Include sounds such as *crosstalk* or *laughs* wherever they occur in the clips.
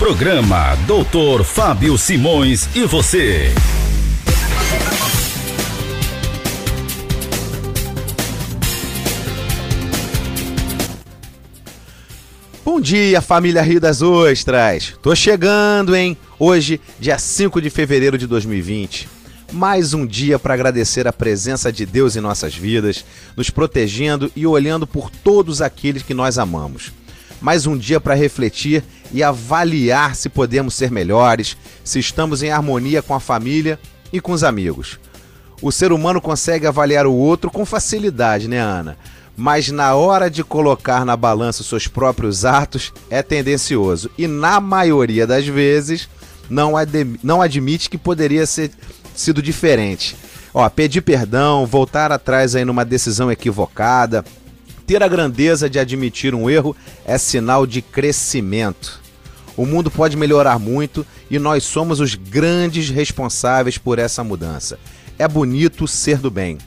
Programa Doutor Fábio Simões e você. Bom dia, família Rio das Ostras! Tô chegando, hein? Hoje, dia 5 de fevereiro de 2020. Mais um dia para agradecer a presença de Deus em nossas vidas, nos protegendo e olhando por todos aqueles que nós amamos. Mais um dia para refletir e avaliar se podemos ser melhores, se estamos em harmonia com a família e com os amigos. O ser humano consegue avaliar o outro com facilidade, né, Ana? Mas na hora de colocar na balança os seus próprios atos é tendencioso e, na maioria das vezes, não, não admite que poderia ser sido diferente. Ó, pedir perdão, voltar atrás aí numa decisão equivocada, ter a grandeza de admitir um erro é sinal de crescimento. O mundo pode melhorar muito e nós somos os grandes responsáveis por essa mudança. É bonito ser do bem.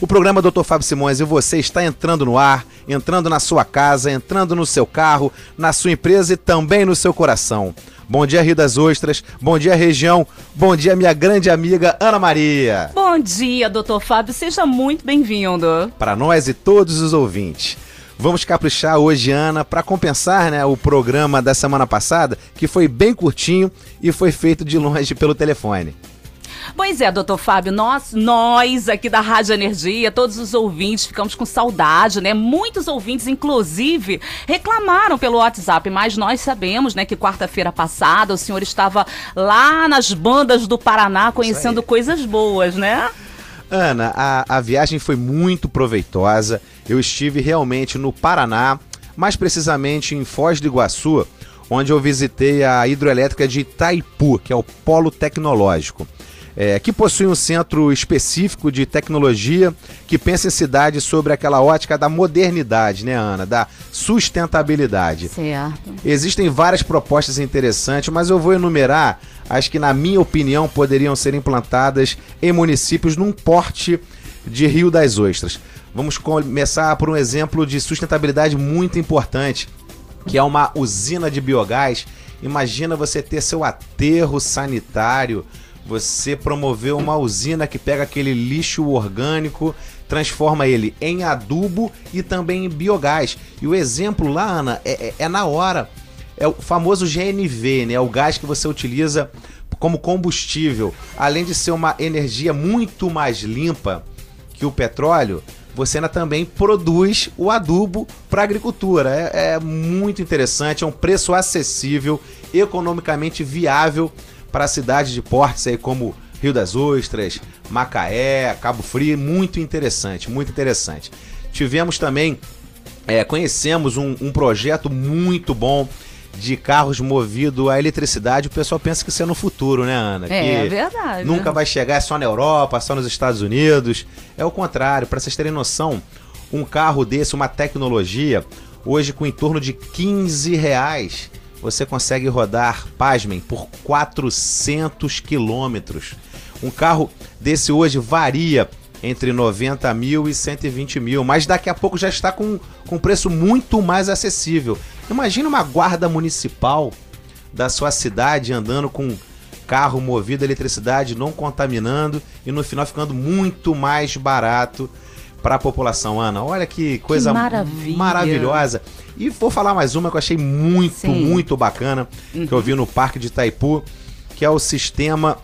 O programa Dr. Fábio Simões e você está entrando no ar, entrando na sua casa, entrando no seu carro, na sua empresa e também no seu coração. Bom dia, Rio das Ostras. Bom dia, região. Bom dia, minha grande amiga Ana Maria. Bom dia, doutor Fábio. Seja muito bem-vindo. Para nós e todos os ouvintes. Vamos caprichar hoje, Ana, para compensar né, o programa da semana passada, que foi bem curtinho e foi feito de longe pelo telefone. Pois é, doutor Fábio, nós, nós aqui da Rádio Energia, todos os ouvintes, ficamos com saudade, né? Muitos ouvintes, inclusive, reclamaram pelo WhatsApp, mas nós sabemos, né, que quarta-feira passada o senhor estava lá nas bandas do Paraná conhecendo coisas boas, né? Ana, a, a viagem foi muito proveitosa. Eu estive realmente no Paraná, mais precisamente em Foz do Iguaçu, onde eu visitei a hidroelétrica de Itaipu, que é o polo tecnológico é, que possui um centro específico de tecnologia que pensa em cidade sobre aquela ótica da modernidade, né, Ana? Da sustentabilidade. Certo. Existem várias propostas interessantes, mas eu vou enumerar as que, na minha opinião, poderiam ser implantadas em municípios num porte de Rio das Ostras. Vamos começar por um exemplo de sustentabilidade muito importante, que é uma usina de biogás. Imagina você ter seu aterro sanitário você promoveu uma usina que pega aquele lixo orgânico, transforma ele em adubo e também em biogás. E o exemplo lá, Ana, é, é, é na hora. É o famoso GNV, né? É o gás que você utiliza como combustível. Além de ser uma energia muito mais limpa que o petróleo, você ainda também produz o adubo para a agricultura. É, é, muito interessante, é um preço acessível, economicamente viável para cidades de portes aí como Rio das Ostras, Macaé, Cabo Frio, muito interessante, muito interessante. Tivemos também, é, conhecemos um, um projeto muito bom de carros movidos a eletricidade, o pessoal pensa que isso é no futuro, né, Ana? É, é verdade. Nunca vai chegar só na Europa, só nos Estados Unidos. É o contrário, para vocês terem noção, um carro desse, uma tecnologia, hoje com em torno de 15 reais, você consegue rodar, pasmem, por 400 quilômetros. Um carro desse hoje varia entre 90 mil e 120 mil, mas daqui a pouco já está com, com preço muito mais acessível. Imagina uma guarda municipal da sua cidade andando com carro movido a eletricidade, não contaminando e no final ficando muito mais barato para a população, Ana. Olha que coisa que maravilhosa. E vou falar mais uma que eu achei muito, Sim. muito bacana, uhum. que eu vi no Parque de Itaipu, que é o sistema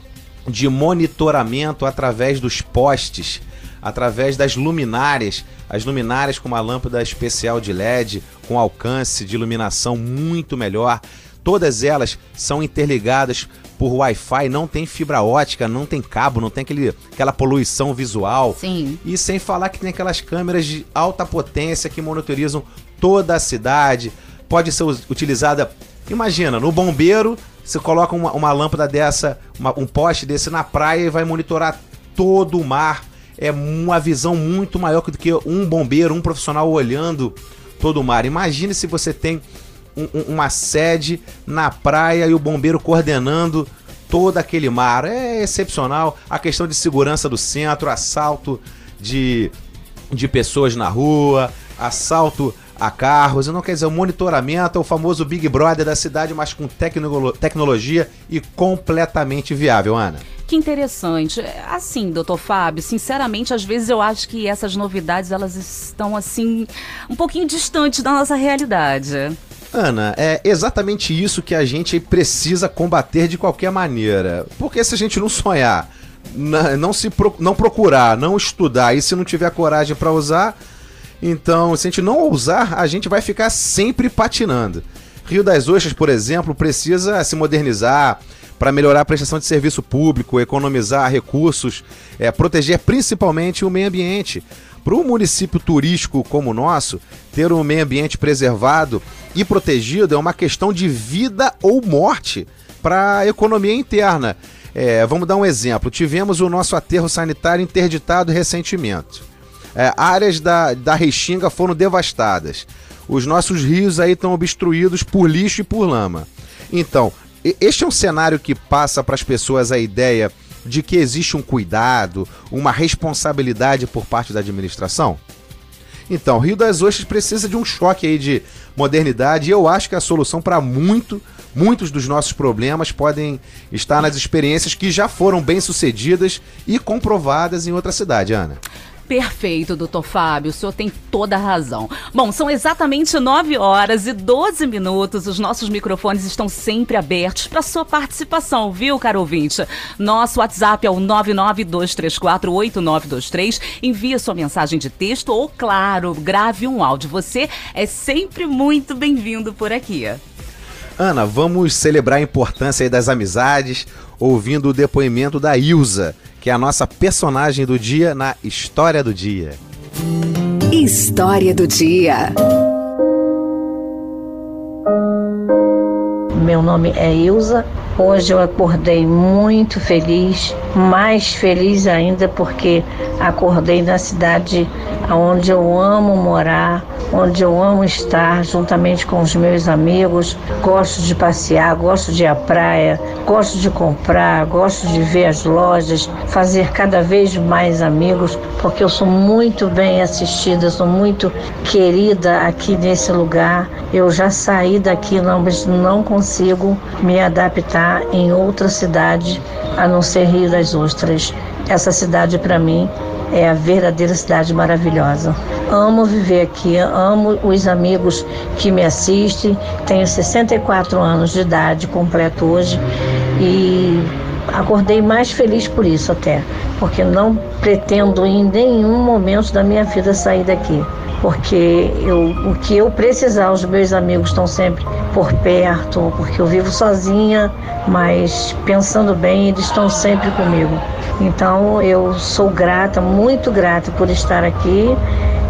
de monitoramento através dos postes, através das luminárias, as luminárias com uma lâmpada especial de LED, com alcance de iluminação muito melhor. Todas elas são interligadas por Wi-Fi, não tem fibra ótica, não tem cabo, não tem aquele, aquela poluição visual. Sim. E sem falar que tem aquelas câmeras de alta potência que monitorizam toda a cidade. Pode ser utilizada, imagina, no bombeiro, você coloca uma, uma lâmpada dessa, uma, um poste desse na praia e vai monitorar todo o mar. É uma visão muito maior do que um bombeiro, um profissional olhando todo o mar. Imagine se você tem um, uma sede na praia e o bombeiro coordenando todo aquele mar. É excepcional. A questão de segurança do centro, assalto de, de pessoas na rua, assalto a carros, não quer dizer o monitoramento, é o famoso Big Brother da cidade, mas com tecno tecnologia e completamente viável, Ana. Que interessante. Assim, doutor Fábio, sinceramente, às vezes eu acho que essas novidades elas estão assim um pouquinho distantes da nossa realidade. Ana, é exatamente isso que a gente precisa combater de qualquer maneira. Porque se a gente não sonhar, não se não procurar, não estudar e se não tiver coragem para usar, então se a gente não usar, a gente vai ficar sempre patinando. Rio das Ostras, por exemplo, precisa se modernizar para melhorar a prestação de serviço público, economizar recursos, é, proteger principalmente o meio ambiente. Para um município turístico como o nosso, ter um meio ambiente preservado e protegido é uma questão de vida ou morte para a economia interna. É, vamos dar um exemplo. Tivemos o nosso aterro sanitário interditado recentemente. É, áreas da, da Restinga foram devastadas. Os nossos rios aí estão obstruídos por lixo e por lama. Então, este é um cenário que passa para as pessoas a ideia de que existe um cuidado, uma responsabilidade por parte da administração? Então, Rio das Ostras precisa de um choque aí de modernidade e eu acho que a solução para muito, muitos dos nossos problemas podem estar nas experiências que já foram bem sucedidas e comprovadas em outra cidade, Ana. Perfeito, doutor Fábio, o senhor tem toda a razão. Bom, são exatamente 9 horas e 12 minutos. Os nossos microfones estão sempre abertos para sua participação, viu, caro ouvinte? Nosso WhatsApp é o 992348923. Envie sua mensagem de texto ou, claro, grave um áudio. Você é sempre muito bem-vindo por aqui. Ana, vamos celebrar a importância das amizades ouvindo o depoimento da Ilza que é a nossa personagem do dia na História do Dia. História do Dia. Meu nome é Ilza. Hoje eu acordei muito feliz, mais feliz ainda porque acordei na cidade onde eu amo morar, onde eu amo estar juntamente com os meus amigos. Gosto de passear, gosto de ir à praia, gosto de comprar, gosto de ver as lojas, fazer cada vez mais amigos, porque eu sou muito bem assistida, sou muito querida aqui nesse lugar. Eu já saí daqui, não, mas não consigo me adaptar em outra cidade a não ser Rio das Ostras. Essa cidade para mim é a verdadeira cidade maravilhosa. Amo viver aqui, amo os amigos que me assistem. Tenho 64 anos de idade, completo hoje, e acordei mais feliz por isso até, porque não pretendo em nenhum momento da minha vida sair daqui. Porque eu, o que eu precisar, os meus amigos estão sempre por perto, porque eu vivo sozinha, mas pensando bem, eles estão sempre comigo. Então eu sou grata, muito grata por estar aqui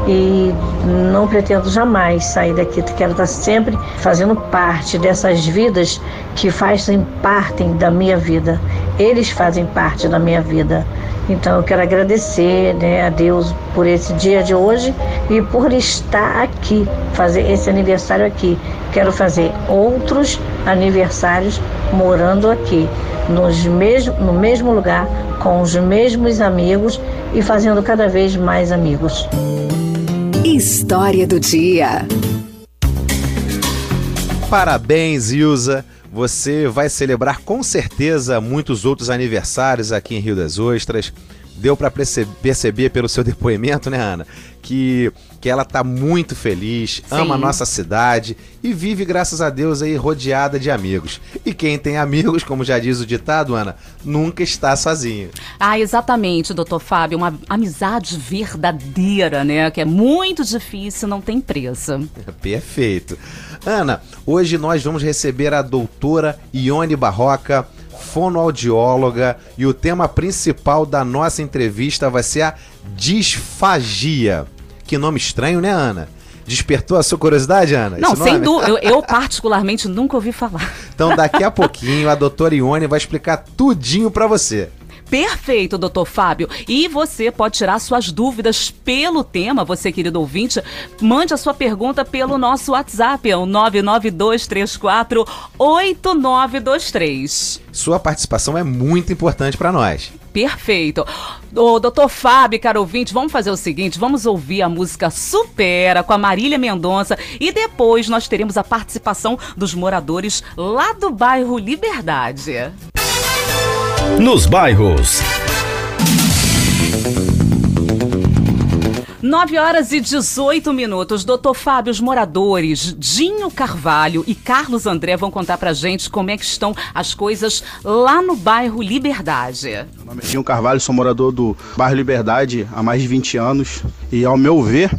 e não pretendo jamais sair daqui. Quero estar sempre fazendo parte dessas vidas que fazem parte da minha vida. Eles fazem parte da minha vida. Então eu quero agradecer né, a Deus por esse dia de hoje e por estar aqui, fazer esse aniversário aqui. Quero fazer outros aniversários morando aqui, nos mesmo, no mesmo lugar, com os mesmos amigos e fazendo cada vez mais amigos. História do dia. Parabéns, Ilza. Você vai celebrar com certeza muitos outros aniversários aqui em Rio das Ostras. Deu para perceber pelo seu *laughs* depoimento, né, Ana, que, que ela tá muito feliz, Sim. ama a nossa cidade e vive, graças a Deus, aí rodeada de amigos. E quem tem amigos, como já diz o ditado, Ana, nunca está sozinho. Ah, exatamente, doutor Fábio. Uma amizade verdadeira, né? Que é muito difícil, não tem preço. *laughs* Perfeito. Ana, hoje nós vamos receber a doutora Ione Barroca fonoaudióloga e o tema principal da nossa entrevista vai ser a disfagia. Que nome estranho, né, Ana? Despertou a sua curiosidade, Ana? Não, sem dúvida. Eu, eu, particularmente nunca ouvi falar. Então, daqui a pouquinho, a doutora Ione vai explicar tudinho para você. Perfeito, doutor Fábio. E você pode tirar suas dúvidas pelo tema, você, querido ouvinte. Mande a sua pergunta pelo nosso WhatsApp, é o 992348923. Sua participação é muito importante para nós. Perfeito. Ô, doutor Fábio, caro ouvinte, vamos fazer o seguinte: vamos ouvir a música Supera com a Marília Mendonça e depois nós teremos a participação dos moradores lá do bairro Liberdade. Nos bairros. 9 horas e 18 minutos. Doutor Fábio, os moradores Dinho Carvalho e Carlos André vão contar pra gente como é que estão as coisas lá no bairro Liberdade. Meu nome é Dinho Carvalho, sou morador do bairro Liberdade há mais de 20 anos e, ao meu ver,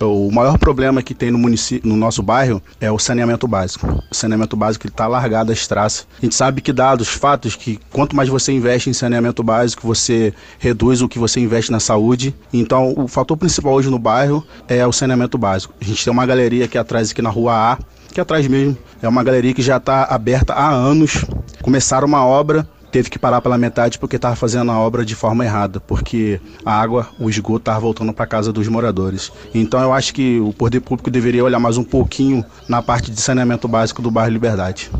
o maior problema que tem no município, no nosso bairro, é o saneamento básico. O saneamento básico está largado as traças. A gente sabe que dados, fatos, que quanto mais você investe em saneamento básico, você reduz o que você investe na saúde. Então, o fator principal hoje no bairro é o saneamento básico. A gente tem uma galeria aqui atrás, aqui na rua A, que atrás mesmo é uma galeria que já está aberta há anos. Começaram uma obra teve que parar pela metade porque estava fazendo a obra de forma errada, porque a água, o esgoto estava voltando para casa dos moradores. Então eu acho que o poder público deveria olhar mais um pouquinho na parte de saneamento básico do bairro Liberdade.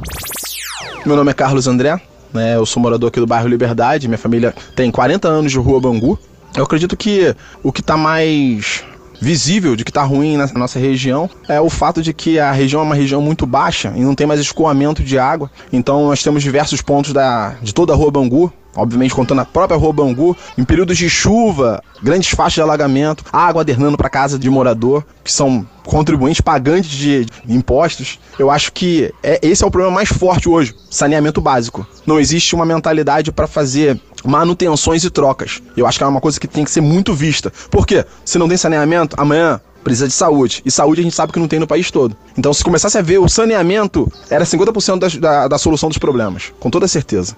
Meu nome é Carlos André, né? Eu sou morador aqui do bairro Liberdade, minha família tem 40 anos de Rua Bangu. Eu acredito que o que está mais visível de que está ruim na nossa região é o fato de que a região é uma região muito baixa e não tem mais escoamento de água. Então nós temos diversos pontos da, de toda a Rua Bangu, obviamente contando a própria Rua Bangu, em períodos de chuva, grandes faixas de alagamento, água adernando para casa de morador, que são contribuintes pagantes de impostos. Eu acho que é, esse é o problema mais forte hoje, saneamento básico. Não existe uma mentalidade para fazer manutenções e trocas. Eu acho que é uma coisa que tem que ser muito vista. Por quê? Se não tem saneamento, amanhã precisa de saúde. E saúde a gente sabe que não tem no país todo. Então, se começasse a ver o saneamento, era 50% da, da, da solução dos problemas. Com toda certeza.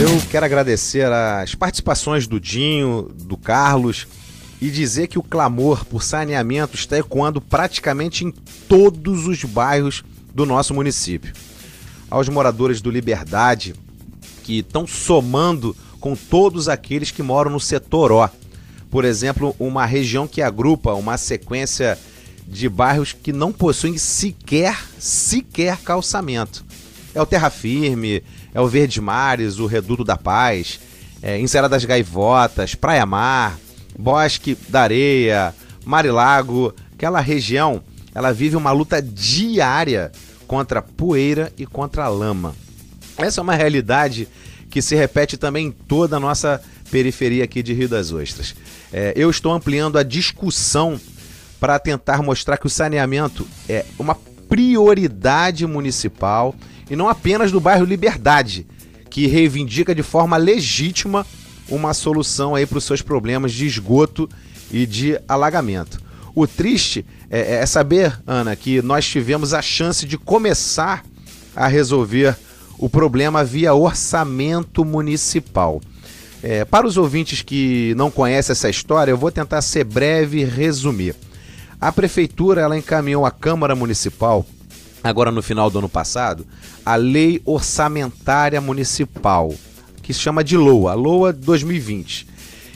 Eu quero agradecer as participações do Dinho, do Carlos e dizer que o clamor por saneamento está ecoando praticamente em todos os bairros do nosso município. Aos moradores do Liberdade, que estão somando com todos aqueles que moram no setor O. Por exemplo, uma região que agrupa uma sequência de bairros que não possuem sequer, sequer calçamento. É o Terra Firme, é o Verde Mares, o Reduto da Paz, é Enserra das Gaivotas, Praia Mar, Bosque da Areia, Marilago. Aquela região, ela vive uma luta diária contra poeira e contra lama. Essa é uma realidade que se repete também em toda a nossa periferia aqui de Rio das Ostras. É, eu estou ampliando a discussão para tentar mostrar que o saneamento é uma prioridade municipal e não apenas do bairro Liberdade, que reivindica de forma legítima uma solução aí para os seus problemas de esgoto e de alagamento. O triste é, é saber, Ana, que nós tivemos a chance de começar a resolver o problema via orçamento municipal. É, para os ouvintes que não conhecem essa história, eu vou tentar ser breve e resumir. A prefeitura ela encaminhou à Câmara Municipal, agora no final do ano passado, a Lei Orçamentária Municipal, que se chama de LOA, LOA 2020,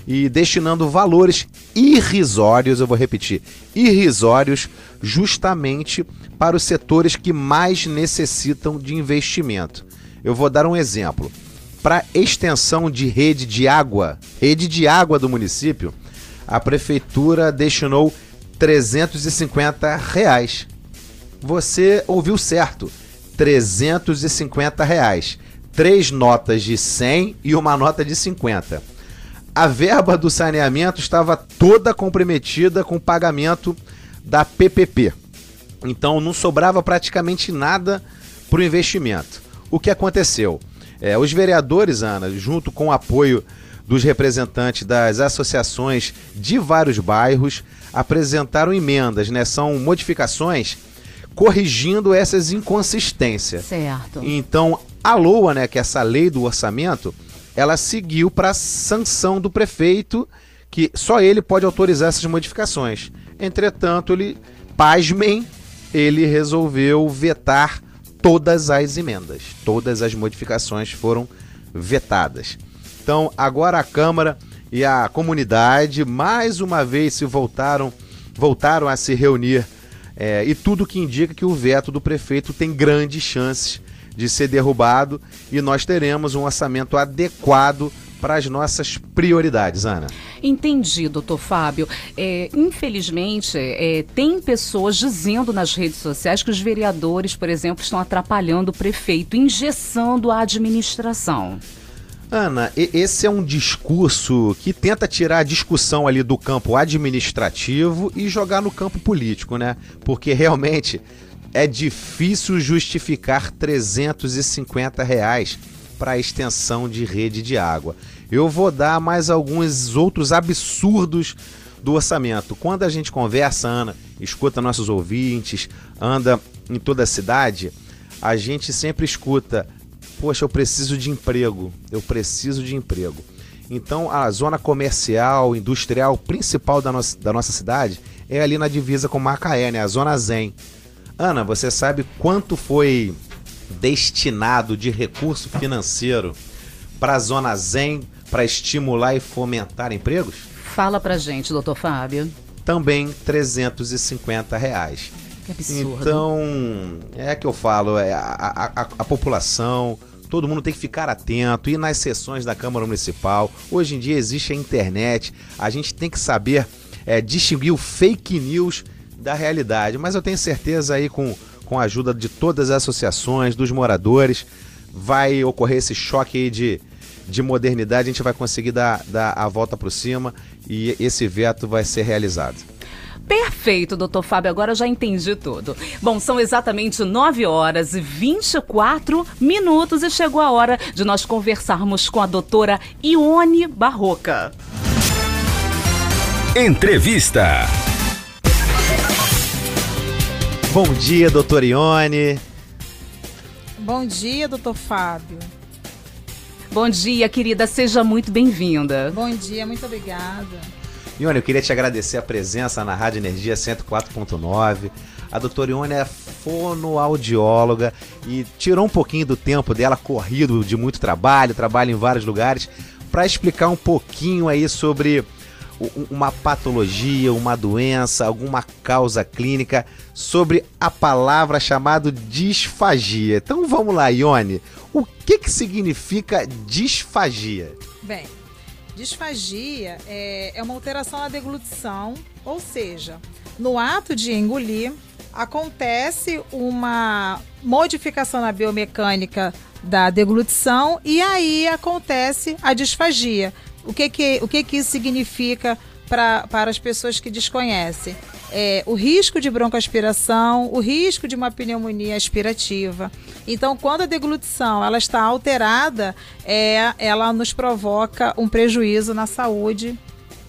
e destinando valores irrisórios, eu vou repetir, irrisórios, justamente para os setores que mais necessitam de investimento. Eu vou dar um exemplo. Para extensão de rede de água, rede de água do município, a prefeitura destinou 350 reais. Você ouviu certo, 350 reais. Três notas de 100 e uma nota de 50. A verba do saneamento estava toda comprometida com o pagamento da PPP. Então não sobrava praticamente nada para o investimento. O que aconteceu? É, os vereadores, Ana, junto com o apoio dos representantes das associações de vários bairros, apresentaram emendas, né? São modificações corrigindo essas inconsistências. Certo. Então, a LOA, né, que é essa lei do orçamento, ela seguiu para sanção do prefeito, que só ele pode autorizar essas modificações. Entretanto, ele, pasmem, ele resolveu vetar todas as emendas, todas as modificações foram vetadas. Então, agora a Câmara e a comunidade mais uma vez se voltaram, voltaram a se reunir é, e tudo que indica que o veto do prefeito tem grandes chances de ser derrubado e nós teremos um orçamento adequado para as nossas prioridades, Ana. Entendi, doutor Fábio. É, infelizmente, é, tem pessoas dizendo nas redes sociais que os vereadores, por exemplo, estão atrapalhando o prefeito, engessando a administração. Ana, esse é um discurso que tenta tirar a discussão ali do campo administrativo e jogar no campo político, né? Porque realmente é difícil justificar 350 reais para a extensão de rede de água. Eu vou dar mais alguns outros absurdos do orçamento. Quando a gente conversa, Ana, escuta nossos ouvintes, anda em toda a cidade, a gente sempre escuta poxa, eu preciso de emprego, eu preciso de emprego. Então a zona comercial, industrial principal da nossa, da nossa cidade é ali na divisa com Macaé, né? A zona Zen. Ana, você sabe quanto foi destinado de recurso financeiro para a zona Zen para estimular e fomentar empregos? Fala pra gente, doutor Fábio. Também 350 reais. Que absurdo. Então, é que eu falo, é a, a, a, população, todo mundo tem que ficar atento, ir nas sessões da Câmara Municipal. Hoje em dia existe a internet, a gente tem que saber é, distinguir o fake news da realidade. Mas eu tenho certeza aí com, com a ajuda de todas as associações, dos moradores, vai ocorrer esse choque aí de, de modernidade, a gente vai conseguir dar, dar a volta por cima e esse veto vai ser realizado. Perfeito, doutor Fábio. Agora eu já entendi tudo. Bom, são exatamente 9 horas e 24 minutos e chegou a hora de nós conversarmos com a doutora Ione Barroca. Entrevista. Bom dia, doutora Ione. Bom dia, doutor Fábio. Bom dia, querida. Seja muito bem-vinda. Bom dia, muito obrigada. Ione, eu queria te agradecer a presença na Rádio Energia 104.9. A doutora Ione é fonoaudióloga e tirou um pouquinho do tempo dela corrido de muito trabalho, trabalho em vários lugares, para explicar um pouquinho aí sobre uma patologia, uma doença, alguma causa clínica, sobre a palavra chamada disfagia. Então vamos lá, Ione. O que, que significa disfagia? Bem, Disfagia é, é uma alteração na deglutição, ou seja, no ato de engolir, acontece uma modificação na biomecânica da deglutição e aí acontece a disfagia. O que, que, o que, que isso significa pra, para as pessoas que desconhecem? é, o risco de broncoaspiração, o risco de uma pneumonia aspirativa. Então, quando a deglutição ela está alterada, é, ela nos provoca um prejuízo na saúde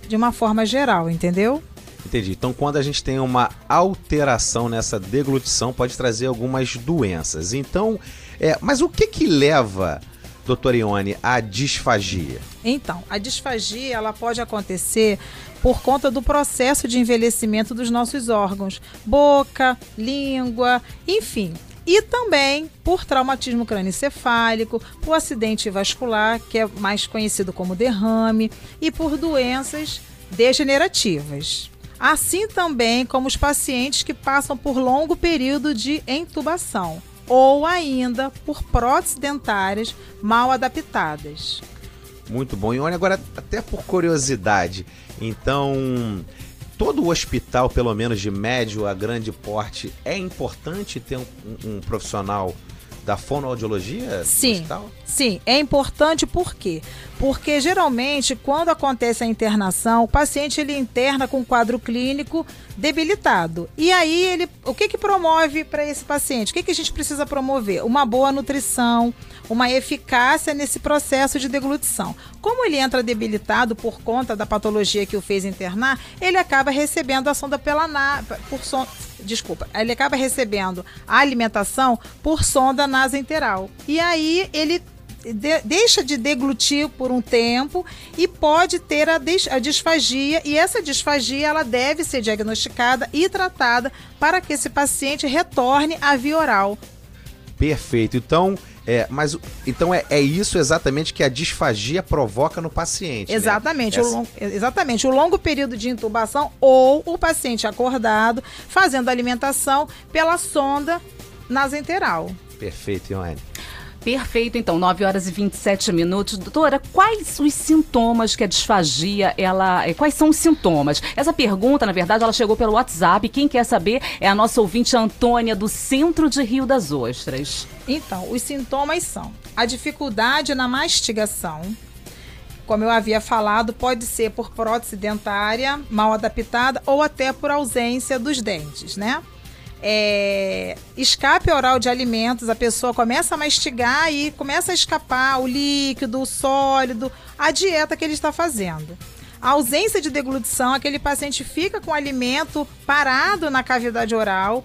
de uma forma geral, entendeu? Entendi. Então, quando a gente tem uma alteração nessa deglutição, pode trazer algumas doenças. Então, é, mas o que que leva doutora Ione, a disfagia? Então, a disfagia ela pode acontecer por conta do processo de envelhecimento dos nossos órgãos, boca, língua, enfim. E também por traumatismo crânioencefálico, por acidente vascular, que é mais conhecido como derrame, e por doenças degenerativas. Assim também como os pacientes que passam por longo período de intubação ou ainda por próteses dentárias mal adaptadas. Muito bom. E olha, agora, até por curiosidade, então, todo hospital, pelo menos de médio a grande porte, é importante ter um, um, profissional da fonoaudiologia? Sim, sim, é importante por quê? Porque geralmente quando acontece a internação, o paciente ele interna com um quadro clínico debilitado. E aí ele, o que que promove para esse paciente? O que que a gente precisa promover? Uma boa nutrição, uma eficácia nesse processo de deglutição. Como ele entra debilitado por conta da patologia que o fez internar, ele acaba recebendo a sonda pela na, por son, desculpa, ele acaba recebendo a alimentação por sonda nasoenteral. E aí ele de, deixa de deglutir por um tempo e pode ter a, des, a disfagia e essa disfagia ela deve ser diagnosticada e tratada para que esse paciente retorne à via oral. Perfeito. Então, é, mas o- então é, é isso exatamente que a disfagia provoca no paciente. né? Exatamente, o Essa- long- exatamente. O longo período de intubação ou o paciente acordado fazendo alimentação pela sonda nasenteral. Perfeito, Ione. Perfeito, então, 9 horas e 27 minutos. Doutora, quais os sintomas que a disfagia, ela. eh, Quais são os sintomas? Essa pergunta, na verdade, ela chegou pelo WhatsApp. Quem quer saber é a nossa ouvinte Antônia, do centro de Rio das Ostras. Então, os sintomas são a dificuldade na mastigação. Como eu havia falado, pode ser por prótese dentária mal adaptada ou até por ausência dos dentes, né? É, escape oral de alimentos, a pessoa começa a mastigar e começa a escapar o líquido, o sólido, a dieta que ele está fazendo. A ausência de deglutição, aquele paciente fica com o alimento parado na cavidade oral,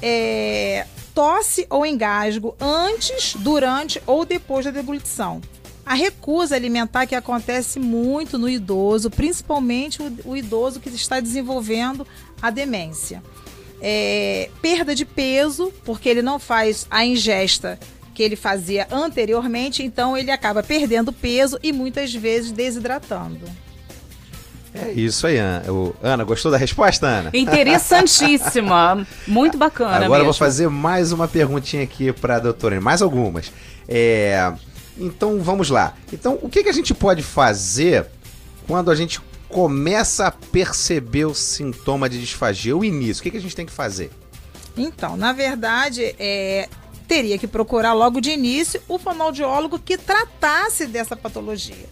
é, tosse ou engasgo antes, durante ou depois da deglutição. A recusa alimentar que acontece muito no idoso, principalmente o, o idoso que está desenvolvendo a demência. É, perda de peso, porque ele não faz a ingesta que ele fazia anteriormente, então ele acaba perdendo peso e muitas vezes desidratando. É isso aí, Ana. O- Ana, gostou da resposta, Ana? Interessantíssima. *laughs* Muito bacana. Agora eu vou mesmo. fazer mais uma perguntinha aqui para a doutora, mais algumas. É, então vamos lá. Então, o que, que a gente pode fazer quando a gente começa a perceber o sintoma de disfagia, o início? O que, que a gente tem que fazer? Então, na verdade, é, teria que procurar logo de início o fonoaudiólogo que tratasse dessa patologia.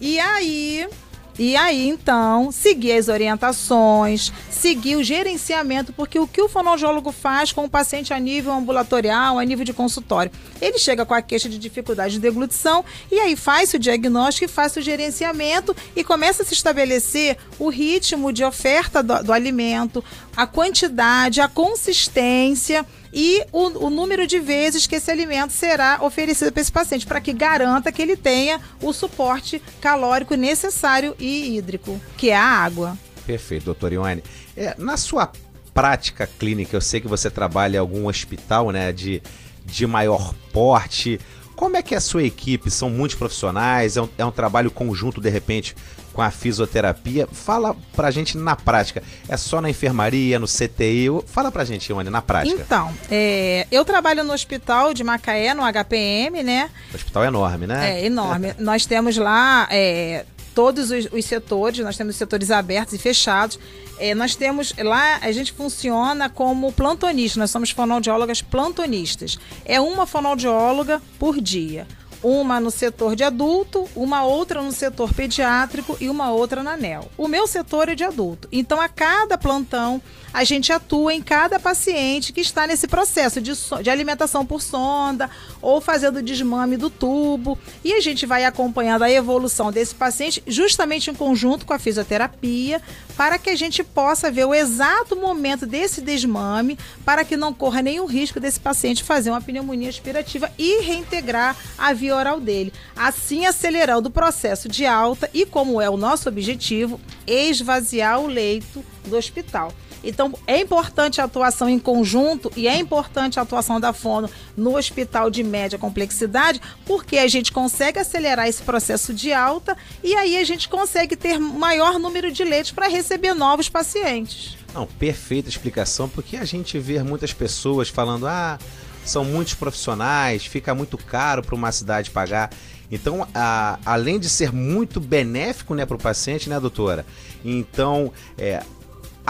E aí, e aí então, seguir as orientações, seguir o gerenciamento, porque o que o fonoaudiólogo faz com o paciente a nível ambulatorial, a nível de consultório? Ele chega com a queixa de dificuldade de deglutição e aí faz o diagnóstico e faz o gerenciamento e começa a se estabelecer o ritmo de oferta do, do alimento, a quantidade, a consistência e o, o número de vezes que esse alimento será oferecido para esse paciente, para que garanta que ele tenha o suporte calórico necessário e hídrico, que é a água. Perfeito, doutor Ione. É, na sua prática clínica, eu sei que você trabalha em algum hospital né, de, de maior porte. Como é que é a sua equipe? São muitos profissionais? É um, é um trabalho conjunto, de repente, com a fisioterapia? Fala pra gente na prática. É só na enfermaria, no CTI? Fala pra gente, Ione, na prática. Então, é, eu trabalho no hospital de Macaé, no HPM, né? O hospital é enorme, né? É enorme. *laughs* nós temos lá é, todos os, os setores, nós temos setores abertos e fechados. É, nós temos lá, a gente funciona como plantonista, nós somos fonoaudiólogas plantonistas. É uma fonoaudióloga por dia. Uma no setor de adulto, uma outra no setor pediátrico e uma outra na NEL. O meu setor é de adulto. Então, a cada plantão, a gente atua em cada paciente que está nesse processo de, so- de alimentação por sonda ou fazendo desmame do tubo. E a gente vai acompanhando a evolução desse paciente, justamente em conjunto com a fisioterapia, para que a gente possa ver o exato momento desse desmame, para que não corra nenhum risco desse paciente fazer uma pneumonia aspirativa e reintegrar a via oral dele. Assim, acelerando o processo de alta e, como é o nosso objetivo, esvaziar o leito do hospital. Então, é importante a atuação em conjunto e é importante a atuação da Fono no hospital de média complexidade, porque a gente consegue acelerar esse processo de alta e aí a gente consegue ter maior número de leitos para receber novos pacientes. Não, perfeita explicação, porque a gente vê muitas pessoas falando, ah, são muitos profissionais, fica muito caro para uma cidade pagar. Então, a- além de ser muito benéfico né, para o paciente, né, doutora? Então, é,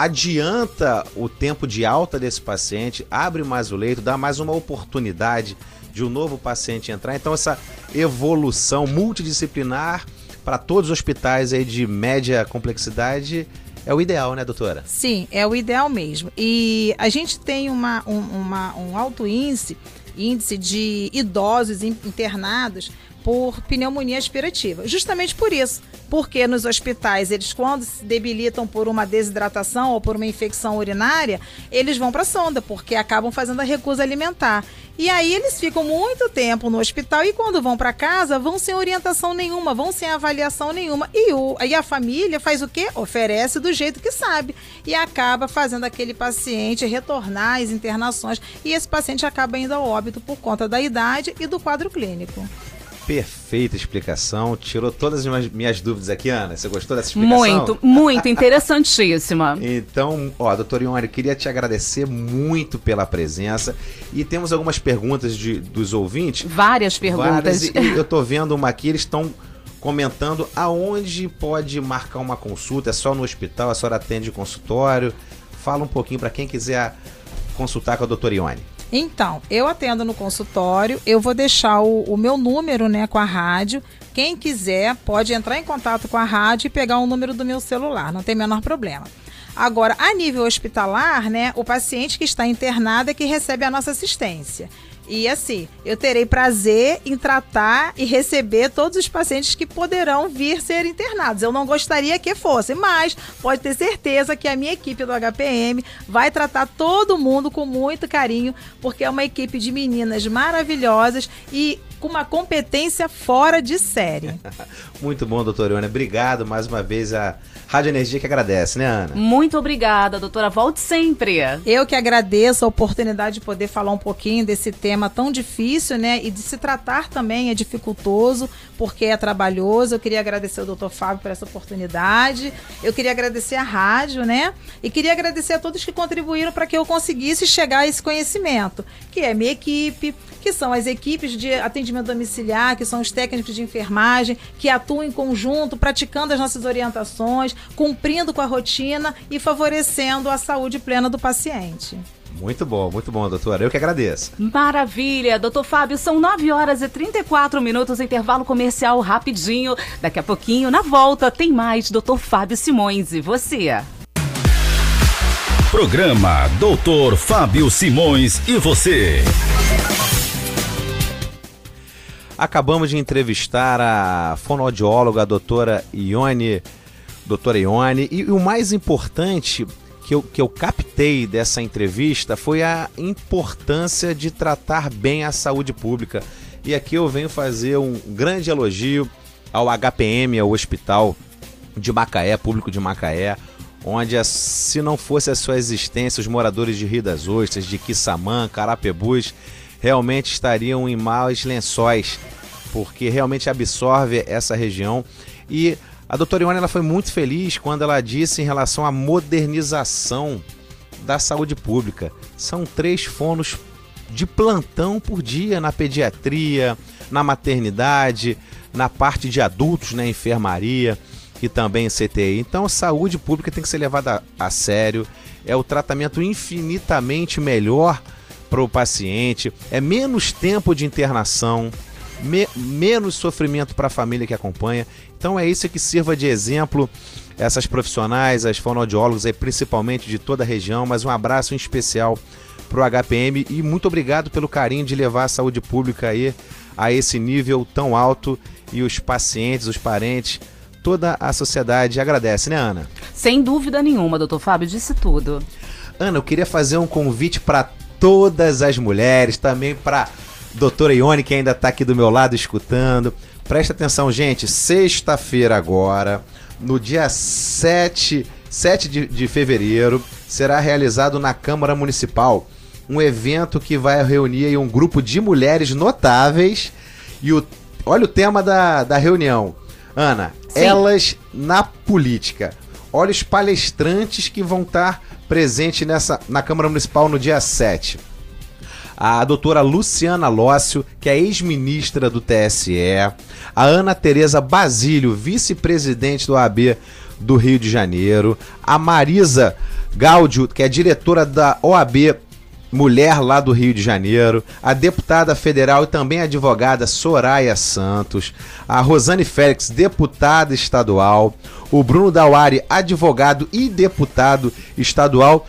adianta o tempo de alta desse paciente, abre mais o leito, dá mais uma oportunidade de um novo paciente entrar. Então, essa evolução multidisciplinar para todos os hospitais aí de média complexidade é o ideal, né, doutora? Sim, é o ideal mesmo. E a gente tem uma, um, uma- um alto índice, índice de idosos in- internados por pneumonia aspirativa. Justamente por isso, porque nos hospitais, eles quando se debilitam por uma desidratação ou por uma infecção urinária, eles vão para a sonda, porque acabam fazendo a recusa alimentar. E aí eles ficam muito tempo no hospital e quando vão para casa vão sem orientação nenhuma, vão sem avaliação nenhuma. E, o, e a família faz o quê? Oferece do jeito que sabe. E acaba fazendo aquele paciente retornar às internações. E esse paciente acaba indo ao óbito por conta da idade e do quadro clínico perfeita explicação. Tirou todas as minhas dúvidas aqui, Ana. Você gostou dessa explicação? Muito, muito interessantíssima. *laughs* então, ó, doutor Ione, queria te agradecer muito pela presença. E temos algumas perguntas de, dos ouvintes. Várias perguntas. Várias, e, eu tô vendo uma aqui, eles estão comentando aonde pode marcar uma consulta. É só no hospital? A senhora atende consultório? Fala um pouquinho para quem quiser consultar com a doutora Ione. Então, eu atendo no consultório, eu vou deixar o, o, meu número né, com a rádio. Quem quiser pode entrar em contato com a rádio e pegar o número do meu celular, não tem menor problema. Agora, a nível hospitalar, né, o paciente que está internado é que recebe a nossa assistência. E assim, eu terei prazer em tratar e receber todos os pacientes que poderão vir ser internados. Eu não gostaria que fossem, mas pode ter certeza que a minha equipe do HPM vai tratar todo mundo com muito carinho, porque é uma equipe de meninas maravilhosas e com uma competência fora de série. *laughs* Muito bom, doutora Ione. Obrigado mais uma vez a Rádio Energia que agradece, né, Ana? Muito obrigada, doutora. Volte sempre. Eu que agradeço a oportunidade de poder falar um pouquinho desse tema tão difícil, né? E de se tratar também é dificultoso, porque é trabalhoso. Eu queria agradecer ao doutor Fábio por essa oportunidade. Eu queria agradecer a rádio, né? E queria agradecer a todos que contribuíram para que eu conseguisse chegar a esse conhecimento, que é minha equipe, que são as equipes de atendimento domiciliar, que são os técnicos de enfermagem, que atuam em conjunto, praticando as nossas orientações, cumprindo com a rotina e favorecendo a saúde plena do paciente. Muito bom, muito bom, doutora. Eu que agradeço. Maravilha, doutor Fábio. São 9 horas e 34 minutos, intervalo comercial rapidinho. Daqui a pouquinho, na volta, tem mais doutor Fábio Simões e você. Programa Doutor Fábio Simões e você. Acabamos de entrevistar a fonoaudióloga, a doutora Ione, doutora Ione, e o mais importante que eu, que eu captei dessa entrevista foi a importância de tratar bem a saúde pública. E aqui eu venho fazer um grande elogio ao HPM, ao Hospital de Macaé, público de Macaé, onde se não fosse a sua existência, os moradores de Rio das Ostras, de Quissamã, Carapebus, realmente estariam em maus lençóis, porque realmente absorve essa região. E a doutora Ione ela foi muito feliz quando ela disse em relação à modernização da saúde pública. São três fonos de plantão por dia na pediatria, na maternidade, na parte de adultos, na enfermaria e também em CTI. Então, saúde pública tem que ser levada a sério. É o tratamento infinitamente melhor para o paciente, é menos tempo de internação, me, menos sofrimento para a família que acompanha. Então é isso que sirva de exemplo essas profissionais, as fonoaudiólogos aí, principalmente de toda a região, mas um abraço em especial para o HPM e muito obrigado pelo carinho de levar a saúde pública aí a esse nível tão alto e os pacientes, os parentes, toda a sociedade agradece, né, Ana? Sem dúvida nenhuma, doutor Fábio, disse tudo. Ana, eu queria fazer um convite para todas as mulheres, também para doutora Ione, que ainda está aqui do meu lado escutando. Presta atenção, gente, sexta-feira agora, no dia 7, 7 de, de fevereiro, será realizado na Câmara Municipal um evento que vai reunir um grupo de mulheres notáveis. E o, olha o tema da, da reunião. Ana, Sim. elas na política. Olha os palestrantes que vão estar presentes nessa, na Câmara Municipal no dia 7 a doutora Luciana Lócio, que é ex-ministra do TSE, a Ana Tereza Basílio, vice-presidente do AB do Rio de Janeiro, a Marisa Gáudio, que é diretora da OAB mulher lá do Rio de Janeiro, a deputada federal e também advogada Soraya Santos, a Rosane Félix, deputada estadual, o Bruno Dauari, advogado e deputado estadual.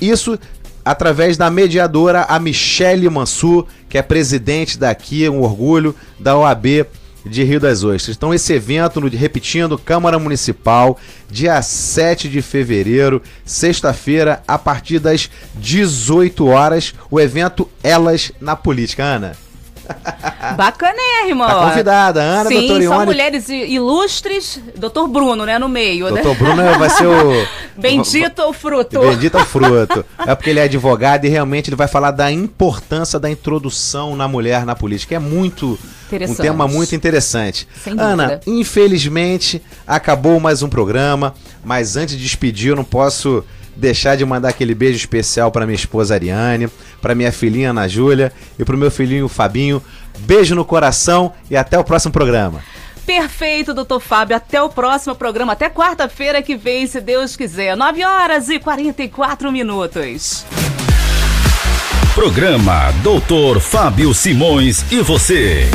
Isso através da mediadora a Michele Mansur, que é presidente daqui, um orgulho da OAB de Rio das Ostras. Então, esse evento, repetindo, Câmara Municipal, dia 7 de fevereiro, sexta-feira, a partir das 18 horas, o evento Elas na Política. Ana, *laughs* Bacanérrimo. tá ó. convidada. Ana, Sim, doutora são mulheres ilustres. Doutor Bruno, né, no meio, né? Doutor Bruno vai ser o... *laughs* Bendito o fruto. Bendito é o fruto. *laughs* É porque ele é advogado e realmente ele vai falar da importância da introdução na mulher na política. É muito um tema muito interessante. Ana, infelizmente acabou mais um programa, mas antes de despedir eu não posso deixar de mandar aquele beijo especial para minha esposa Ariane, para minha filhinha Ana Júlia e pro meu filhinho Fabinho. Beijo no coração e até o próximo programa. Perfeito, doutor Fábio. Até o próximo programa. Até quarta-feira que vem, se Deus quiser. 9 horas e 44 minutos. Programa Doutor Fábio Simões e você.